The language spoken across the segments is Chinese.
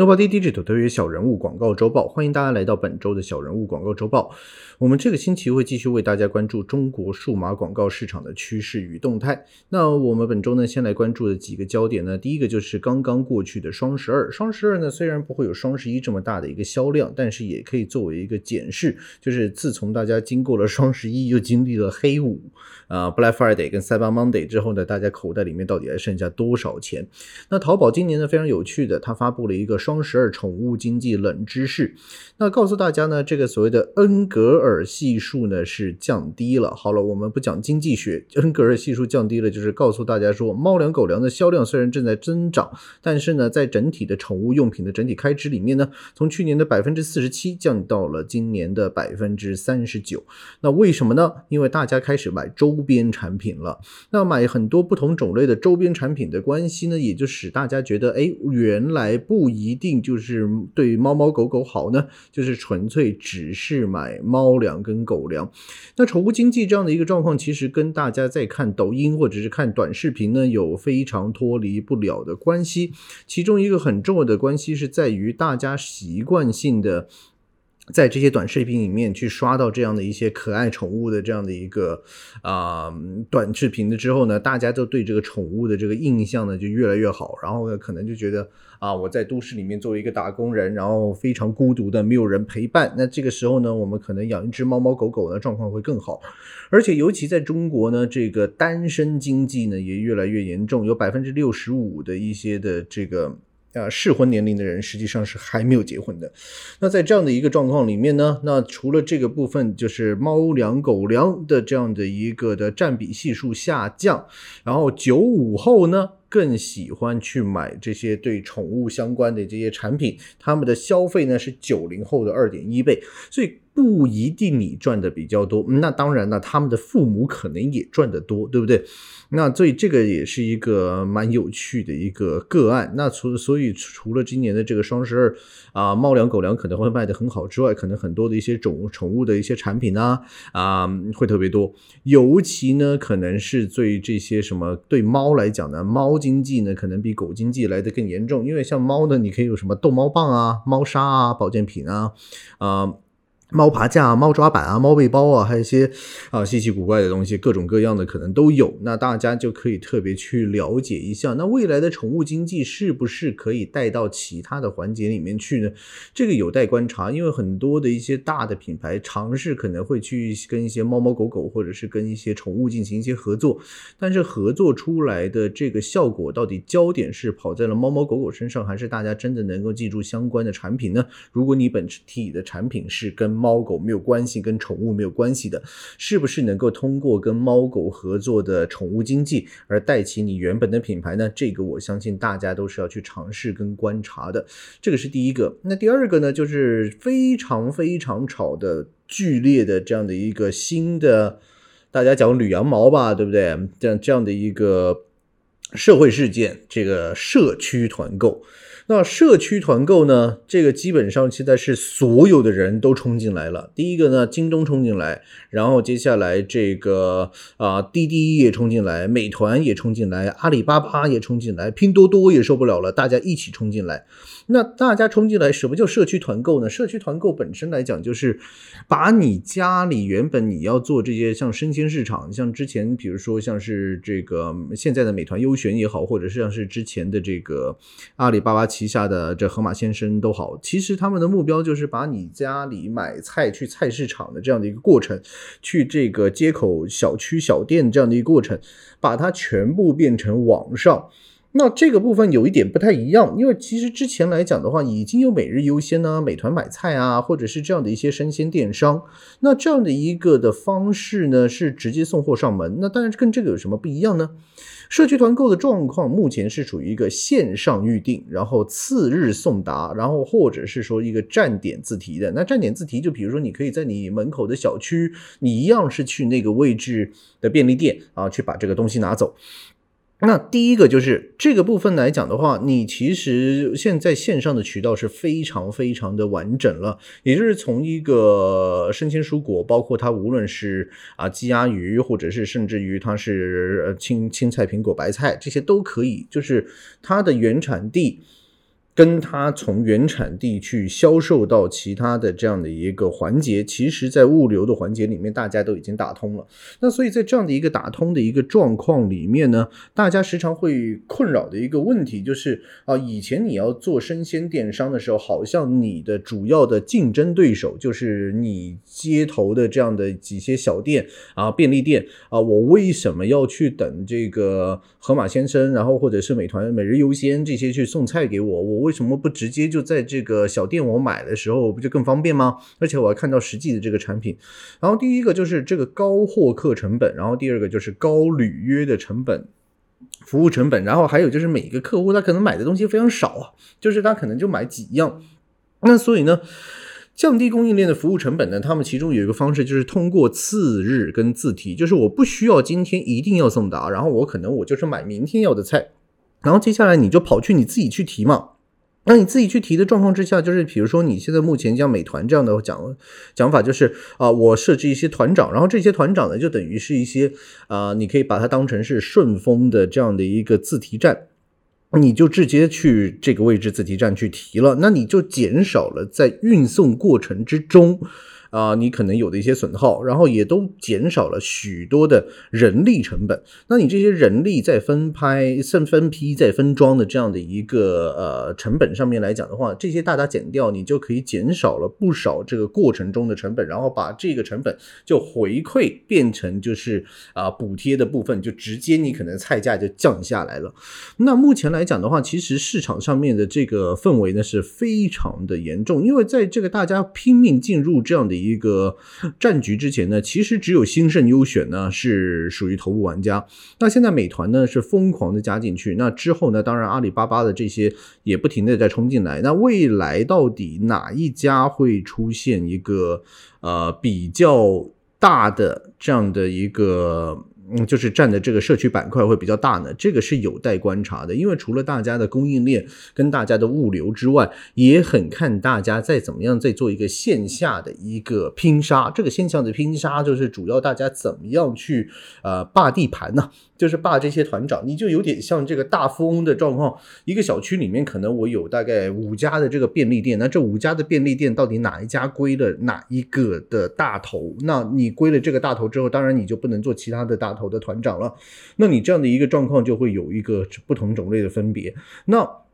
Nobody Digital 特约小人物广告周报，欢迎大家来到本周的小人物广告周报。我们这个星期会继续为大家关注中国数码广告市场的趋势与动态。那我们本周呢，先来关注的几个焦点呢，第一个就是刚刚过去的双十二。双十二呢，虽然不会有双十一这么大的一个销量，但是也可以作为一个检视，就是自从大家经过了双十一，又经历了黑五啊 Black Friday 跟 Cyber Monday 之后呢，大家口袋里面到底还剩下多少钱？那淘宝今年呢非常有趣的，它发布了一个双双十二宠物经济冷知识，那告诉大家呢，这个所谓的恩格尔系数呢是降低了。好了，我们不讲经济学，恩格尔系数降低了，就是告诉大家说，猫粮、狗粮的销量虽然正在增长，但是呢，在整体的宠物用品的整体开支里面呢，从去年的百分之四十七降到了今年的百分之三十九。那为什么呢？因为大家开始买周边产品了。那买很多不同种类的周边产品的关系呢，也就使大家觉得，哎，原来不一一定就是对猫猫狗狗好呢，就是纯粹只是买猫粮跟狗粮。那宠物经济这样的一个状况，其实跟大家在看抖音或者是看短视频呢，有非常脱离不了的关系。其中一个很重要的关系是在于大家习惯性的。在这些短视频里面去刷到这样的一些可爱宠物的这样的一个啊短视频的之后呢，大家都对这个宠物的这个印象呢就越来越好，然后呢可能就觉得啊我在都市里面作为一个打工人，然后非常孤独的没有人陪伴，那这个时候呢我们可能养一只猫猫狗狗呢状况会更好，而且尤其在中国呢这个单身经济呢也越来越严重，有百分之六十五的一些的这个。啊，适婚年龄的人实际上是还没有结婚的。那在这样的一个状况里面呢，那除了这个部分，就是猫粮、狗粮的这样的一个的占比系数下降，然后九五后呢更喜欢去买这些对宠物相关的这些产品，他们的消费呢是九零后的二点一倍，所以。不一定你赚的比较多，那当然了，他们的父母可能也赚得多，对不对？那所以这个也是一个蛮有趣的一个个案。那除所以除了今年的这个双十二啊，猫粮狗粮可能会卖得很好之外，可能很多的一些宠宠物的一些产品呢啊会特别多。尤其呢，可能是对这些什么对猫来讲呢，猫经济呢可能比狗经济来的更严重，因为像猫呢，你可以有什么逗猫棒啊、猫砂啊、保健品啊啊。猫爬架，猫抓板啊，猫背包啊，还有一些啊稀奇古怪的东西，各种各样的可能都有。那大家就可以特别去了解一下，那未来的宠物经济是不是可以带到其他的环节里面去呢？这个有待观察，因为很多的一些大的品牌尝试可能会去跟一些猫猫狗狗或者是跟一些宠物进行一些合作，但是合作出来的这个效果到底焦点是跑在了猫猫狗狗身上，还是大家真的能够记住相关的产品呢？如果你本体的产品是跟猫狗没有关系，跟宠物没有关系的，是不是能够通过跟猫狗合作的宠物经济而带起你原本的品牌呢？这个我相信大家都是要去尝试跟观察的。这个是第一个。那第二个呢，就是非常非常吵的剧烈的这样的一个新的，大家讲捋羊毛吧，对不对？这样这样的一个社会事件，这个社区团购。那社区团购呢？这个基本上现在是所有的人都冲进来了。第一个呢，京东冲进来，然后接下来这个啊，滴滴也冲进来，美团也冲进来，阿里巴巴也冲进来，拼多多也受不了了，大家一起冲进来。那大家冲进来，什么叫社区团购呢？社区团购本身来讲，就是把你家里原本你要做这些像生鲜市场，像之前比如说像是这个现在的美团优选也好，或者是像是之前的这个阿里巴巴。旗下的这河马先生都好，其实他们的目标就是把你家里买菜去菜市场的这样的一个过程，去这个街口小区小店这样的一个过程，把它全部变成网上。那这个部分有一点不太一样，因为其实之前来讲的话，已经有每日优先呢、美团买菜啊，或者是这样的一些生鲜电商。那这样的一个的方式呢，是直接送货上门。那当然跟这个有什么不一样呢？社区团购的状况目前是处于一个线上预定，然后次日送达，然后或者是说一个站点自提的。那站点自提，就比如说你可以在你门口的小区，你一样是去那个位置的便利店啊，去把这个东西拿走。那第一个就是这个部分来讲的话，你其实现在线上的渠道是非常非常的完整了，也就是从一个生鲜蔬果，包括它无论是啊鸡鸭鱼，或者是甚至于它是青青菜、苹果、白菜这些都可以，就是它的原产地。跟它从原产地去销售到其他的这样的一个环节，其实在物流的环节里面，大家都已经打通了。那所以在这样的一个打通的一个状况里面呢，大家时常会困扰的一个问题就是啊，以前你要做生鲜电商的时候，好像你的主要的竞争对手就是你街头的这样的几些小店啊、便利店啊，我为什么要去等这个盒马先生，然后或者是美团每日优鲜这些去送菜给我？我为为什么不直接就在这个小店我买的时候不就更方便吗？而且我要看到实际的这个产品。然后第一个就是这个高获客成本，然后第二个就是高履约的成本。服务成本，然后还有就是每个客户他可能买的东西非常少啊，就是他可能就买几样，那所以呢，降低供应链的服务成本呢，他们其中有一个方式就是通过次日跟自提，就是我不需要今天一定要送达，然后我可能我就是买明天要的菜，然后接下来你就跑去你自己去提嘛。那你自己去提的状况之下，就是比如说你现在目前像美团这样的讲讲法，就是啊，我设置一些团长，然后这些团长呢，就等于是一些啊，你可以把它当成是顺丰的这样的一个自提站，你就直接去这个位置自提站去提了，那你就减少了在运送过程之中。啊，你可能有的一些损耗，然后也都减少了许多的人力成本。那你这些人力在分拍、分分批、在分装的这样的一个呃成本上面来讲的话，这些大大减掉，你就可以减少了不少这个过程中的成本，然后把这个成本就回馈变成就是啊补贴的部分，就直接你可能菜价就降下来了。那目前来讲的话，其实市场上面的这个氛围呢是非常的严重，因为在这个大家拼命进入这样的。一个战局之前呢，其实只有兴盛优选呢是属于头部玩家。那现在美团呢是疯狂的加进去，那之后呢，当然阿里巴巴的这些也不停的在冲进来。那未来到底哪一家会出现一个呃比较大的这样的一个？嗯，就是占的这个社区板块会比较大呢，这个是有待观察的。因为除了大家的供应链跟大家的物流之外，也很看大家在怎么样在做一个线下的一个拼杀。这个线下的拼杀就是主要大家怎么样去呃霸地盘呢？就是霸这些团长，你就有点像这个大富翁的状况。一个小区里面可能我有大概五家的这个便利店，那这五家的便利店到底哪一家归了哪一个的大头？那你归了这个大头之后，当然你就不能做其他的大的团长了。那你这样的一个状况就会有一个不同种类的分别。那。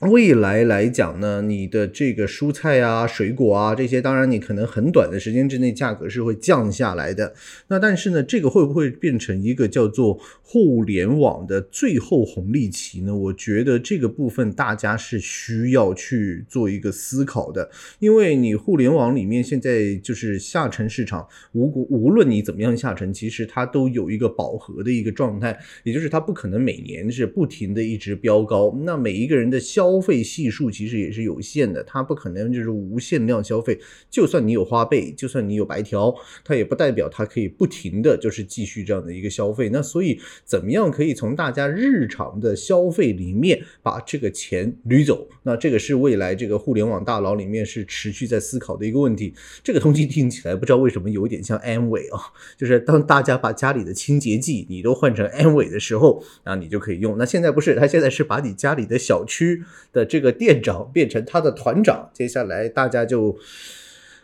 未来来讲呢，你的这个蔬菜啊、水果啊这些，当然你可能很短的时间之内价格是会降下来的。那但是呢，这个会不会变成一个叫做互联网的最后红利期呢？我觉得这个部分大家是需要去做一个思考的，因为你互联网里面现在就是下沉市场，无无论你怎么样下沉，其实它都有一个饱和的一个状态，也就是它不可能每年是不停的一直飙高。那每一个人的消消费系数其实也是有限的，它不可能就是无限量消费。就算你有花呗，就算你有白条，它也不代表它可以不停的就是继续这样的一个消费。那所以，怎么样可以从大家日常的消费里面把这个钱捋走？那这个是未来这个互联网大佬里面是持续在思考的一个问题。这个东西听起来不知道为什么有一点像安慰啊，就是当大家把家里的清洁剂你都换成安慰的时候，那你就可以用。那现在不是，他现在是把你家里的小区。的这个店长变成他的团长，接下来大家就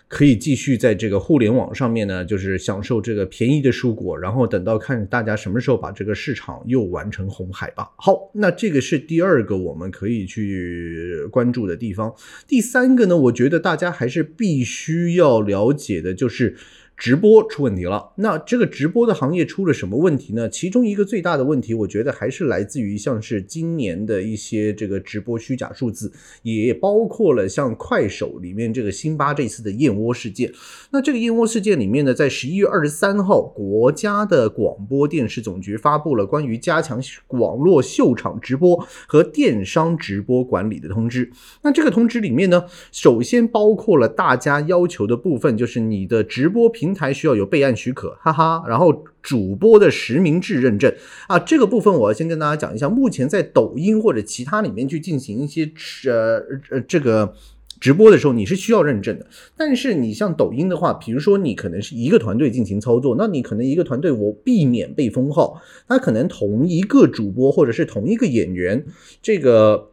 可以继续在这个互联网上面呢，就是享受这个便宜的蔬果，然后等到看大家什么时候把这个市场又完成红海吧。好，那这个是第二个我们可以去关注的地方。第三个呢，我觉得大家还是必须要了解的，就是。直播出问题了，那这个直播的行业出了什么问题呢？其中一个最大的问题，我觉得还是来自于像是今年的一些这个直播虚假数字，也包括了像快手里面这个辛巴这次的燕窝事件。那这个燕窝事件里面呢，在十一月二十三号，国家的广播电视总局发布了关于加强网络秀场直播和电商直播管理的通知。那这个通知里面呢，首先包括了大家要求的部分，就是你的直播平。平台需要有备案许可，哈哈，然后主播的实名制认证啊，这个部分我要先跟大家讲一下。目前在抖音或者其他里面去进行一些呃呃这个直播的时候，你是需要认证的。但是你像抖音的话，比如说你可能是一个团队进行操作，那你可能一个团队我避免被封号，他可能同一个主播或者是同一个演员这个。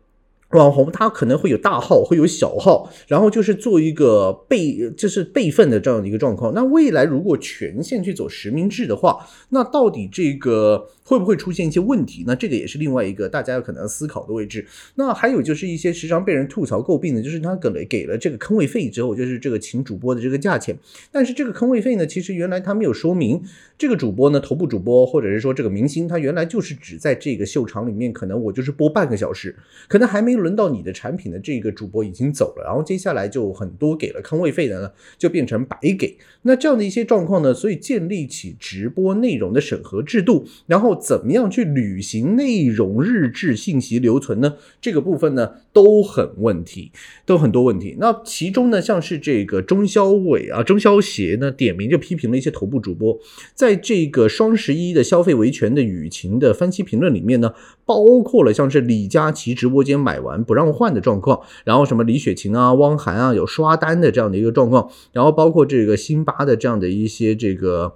网红他可能会有大号，会有小号，然后就是做一个备，就是备份的这样的一个状况。那未来如果全线去走实名制的话，那到底这个会不会出现一些问题？那这个也是另外一个大家有可能思考的位置。那还有就是一些时常被人吐槽诟病的，就是他给了给了这个坑位费之后，就是这个请主播的这个价钱，但是这个坑位费呢，其实原来他没有说明，这个主播呢，头部主播或者是说这个明星，他原来就是只在这个秀场里面，可能我就是播半个小时，可能还没。轮到你的产品的这个主播已经走了，然后接下来就很多给了坑位费的呢，就变成白给。那这样的一些状况呢，所以建立起直播内容的审核制度，然后怎么样去履行内容日志信息留存呢？这个部分呢都很问题，都很多问题。那其中呢，像是这个中消委啊、中消协呢，点名就批评了一些头部主播，在这个双十一的消费维权的舆情的分析评论里面呢，包括了像是李佳琦直播间买完。不让换的状况，然后什么李雪琴啊、汪涵啊有刷单的这样的一个状况，然后包括这个辛巴的这样的一些这个。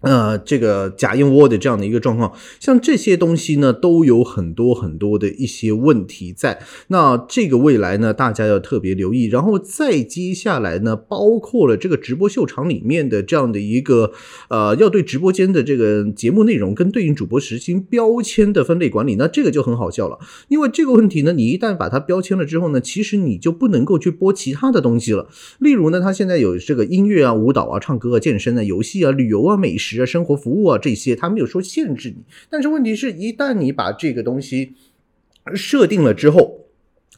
呃，这个假燕窝的这样的一个状况，像这些东西呢，都有很多很多的一些问题在。那这个未来呢，大家要特别留意。然后再接下来呢，包括了这个直播秀场里面的这样的一个呃，要对直播间的这个节目内容跟对应主播实行标签的分类管理。那这个就很好笑了，因为这个问题呢，你一旦把它标签了之后呢，其实你就不能够去播其他的东西了。例如呢，它现在有这个音乐啊、舞蹈啊、唱歌啊、健身啊、游戏啊、旅游啊、美食。啊，生活服务啊，这些他没有说限制你，但是问题是一旦你把这个东西设定了之后。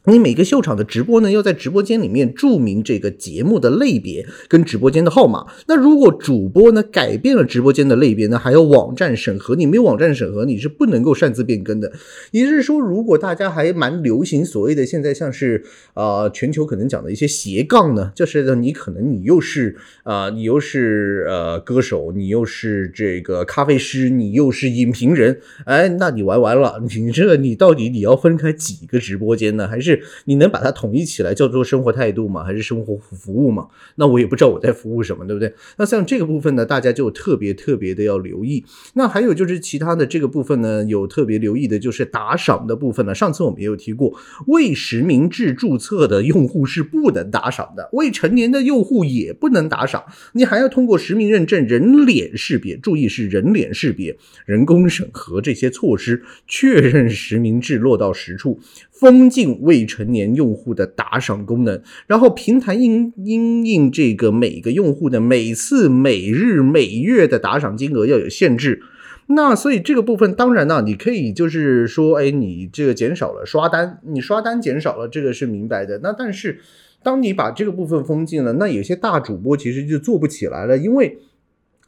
你每个秀场的直播呢，要在直播间里面注明这个节目的类别跟直播间的号码。那如果主播呢改变了直播间的类别呢，还要网站审核。你没有网站审核，你是不能够擅自变更的。也就是说，如果大家还蛮流行所谓的现在像是呃全球可能讲的一些斜杠呢，就是你可能你又是呃你又是呃歌手，你又是这个咖啡师，你又是影评人，哎，那你玩完了，你这你到底你要分开几个直播间呢？还是？你能把它统一起来叫做生活态度吗？还是生活服务吗？那我也不知道我在服务什么，对不对？那像这个部分呢，大家就特别特别的要留意。那还有就是其他的这个部分呢，有特别留意的就是打赏的部分呢。上次我们也有提过，未实名制注册的用户是不能打赏的，未成年的用户也不能打赏。你还要通过实名认证、人脸识别，注意是人脸识别、人工审核这些措施，确认实名制落到实处。封禁未成年用户的打赏功能，然后平台应应应这个每个用户的每次、每日、每月的打赏金额要有限制。那所以这个部分当然呢，你可以就是说，哎，你这个减少了刷单，你刷单减少了，这个是明白的。那但是当你把这个部分封禁了，那有些大主播其实就做不起来了，因为。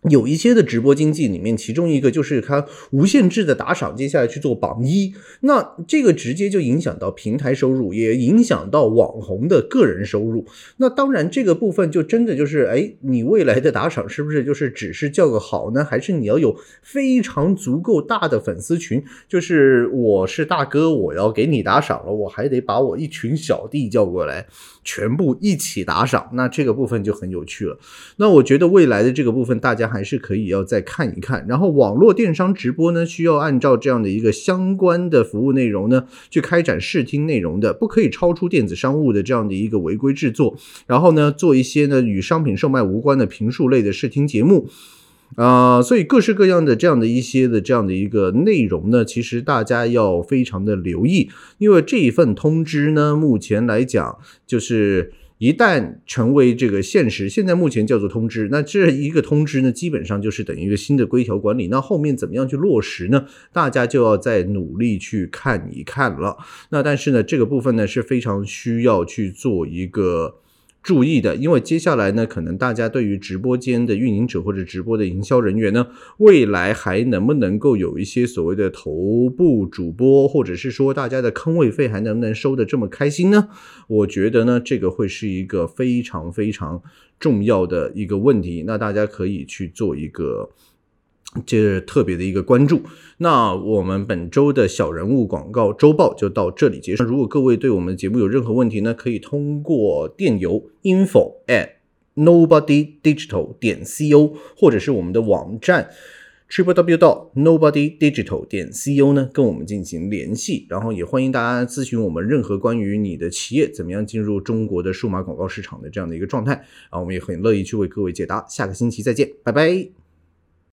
有一些的直播经济里面，其中一个就是它无限制的打赏，接下来去做榜一，那这个直接就影响到平台收入，也影响到网红的个人收入。那当然，这个部分就真的就是，哎，你未来的打赏是不是就是只是叫个好呢？还是你要有非常足够大的粉丝群？就是我是大哥，我要给你打赏了，我还得把我一群小弟叫过来。全部一起打赏，那这个部分就很有趣了。那我觉得未来的这个部分，大家还是可以要再看一看。然后网络电商直播呢，需要按照这样的一个相关的服务内容呢，去开展视听内容的，不可以超出电子商务的这样的一个违规制作。然后呢，做一些呢与商品售卖无关的评述类的视听节目。啊，所以各式各样的这样的一些的这样的一个内容呢，其实大家要非常的留意，因为这一份通知呢，目前来讲就是一旦成为这个现实，现在目前叫做通知，那这一个通知呢，基本上就是等于一个新的规条管理，那后面怎么样去落实呢？大家就要再努力去看一看了。那但是呢，这个部分呢是非常需要去做一个。注意的，因为接下来呢，可能大家对于直播间的运营者或者直播的营销人员呢，未来还能不能够有一些所谓的头部主播，或者是说大家的坑位费还能不能收的这么开心呢？我觉得呢，这个会是一个非常非常重要的一个问题，那大家可以去做一个。这特别的一个关注，那我们本周的小人物广告周报就到这里结束。如果各位对我们节目有任何问题呢，可以通过电邮 info at nobody digital 点 co，或者是我们的网站。triple w 到 nobody digital 点 co 呢，跟我们进行联系，然后也欢迎大家咨询我们任何关于你的企业怎么样进入中国的数码广告市场的这样的一个状态，啊，我们也很乐意去为各位解答。下个星期再见，拜拜。